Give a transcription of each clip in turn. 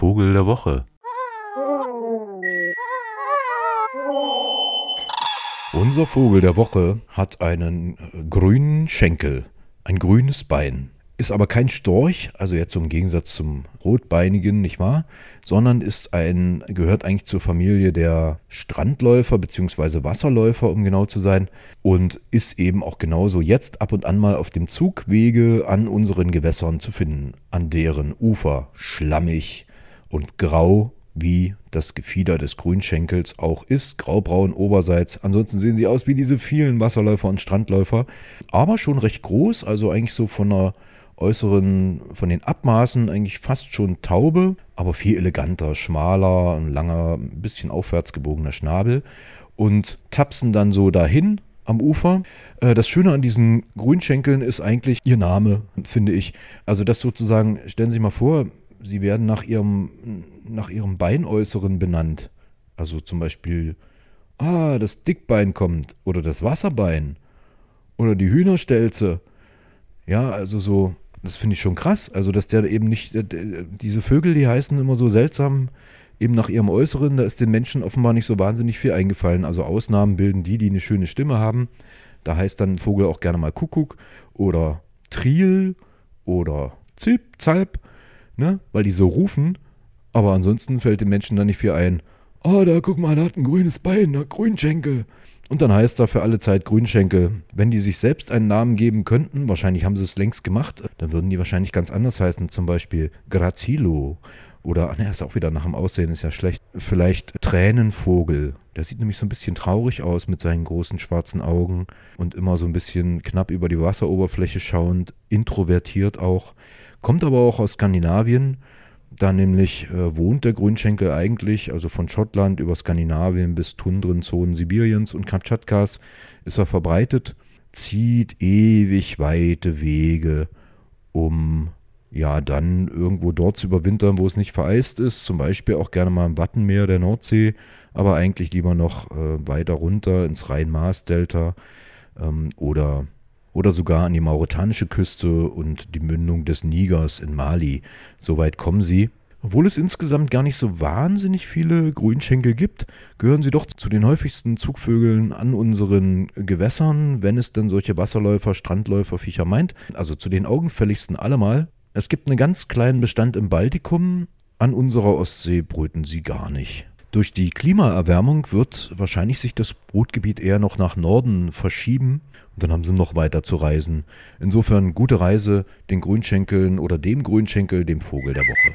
Vogel der Woche. Unser Vogel der Woche hat einen äh, grünen Schenkel, ein grünes Bein. Ist aber kein Storch, also jetzt im Gegensatz zum Rotbeinigen, nicht wahr? Sondern ist ein, gehört eigentlich zur Familie der Strandläufer bzw. Wasserläufer, um genau zu sein. Und ist eben auch genauso jetzt ab und an mal auf dem Zugwege an unseren Gewässern zu finden. An deren Ufer schlammig und grau wie das Gefieder des Grünschenkels auch ist, graubraun oberseits. Ansonsten sehen sie aus wie diese vielen Wasserläufer und Strandläufer, aber schon recht groß, also eigentlich so von der äußeren, von den Abmaßen eigentlich fast schon Taube, aber viel eleganter, schmaler, ein langer, ein bisschen aufwärts gebogener Schnabel und tapsen dann so dahin am Ufer. Äh, das Schöne an diesen Grünschenkeln ist eigentlich ihr Name, finde ich. Also das sozusagen, stellen Sie sich mal vor, sie werden nach ihrem, nach ihrem Beinäußeren benannt. Also zum Beispiel, ah, das Dickbein kommt oder das Wasserbein oder die Hühnerstelze. Ja, also so das finde ich schon krass. Also, dass der eben nicht, diese Vögel, die heißen immer so seltsam, eben nach ihrem Äußeren, da ist den Menschen offenbar nicht so wahnsinnig viel eingefallen. Also Ausnahmen bilden die, die eine schöne Stimme haben. Da heißt dann ein Vogel auch gerne mal Kuckuck oder Triel oder Zilp, Zalp, ne? weil die so rufen. Aber ansonsten fällt den Menschen da nicht viel ein. Oh, da guck mal, da hat ein grünes Bein, ein Grünschenkel. Und dann heißt da für alle Zeit Grünschenkel. Wenn die sich selbst einen Namen geben könnten, wahrscheinlich haben sie es längst gemacht, dann würden die wahrscheinlich ganz anders heißen. Zum Beispiel Grazilo. Oder, ne, ist auch wieder nach dem Aussehen, ist ja schlecht. Vielleicht Tränenvogel. Der sieht nämlich so ein bisschen traurig aus mit seinen großen schwarzen Augen und immer so ein bisschen knapp über die Wasseroberfläche schauend, introvertiert auch. Kommt aber auch aus Skandinavien da nämlich äh, wohnt der Grünschenkel eigentlich, also von Schottland über Skandinavien bis Tundrenzonen Sibiriens und Kamtschatkas ist er verbreitet, zieht ewig weite Wege, um ja dann irgendwo dort zu überwintern, wo es nicht vereist ist, zum Beispiel auch gerne mal im Wattenmeer der Nordsee, aber eigentlich lieber noch äh, weiter runter ins Rhein-Maas-Delta ähm, oder oder sogar an die mauretanische Küste und die Mündung des Nigers in Mali. Soweit kommen sie. Obwohl es insgesamt gar nicht so wahnsinnig viele Grünschenkel gibt, gehören sie doch zu den häufigsten Zugvögeln an unseren Gewässern, wenn es denn solche Wasserläufer, Strandläufer, Viecher meint. Also zu den augenfälligsten allemal. Es gibt einen ganz kleinen Bestand im Baltikum. An unserer Ostsee brüten sie gar nicht. Durch die Klimaerwärmung wird wahrscheinlich sich das Brutgebiet eher noch nach Norden verschieben und dann haben sie noch weiter zu reisen. Insofern gute Reise den Grünschenkeln oder dem Grünschenkel, dem Vogel der Woche.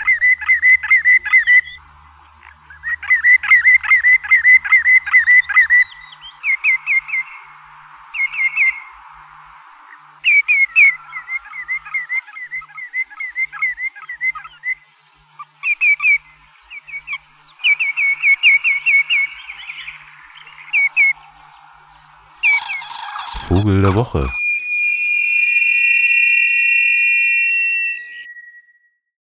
Vogel der Woche.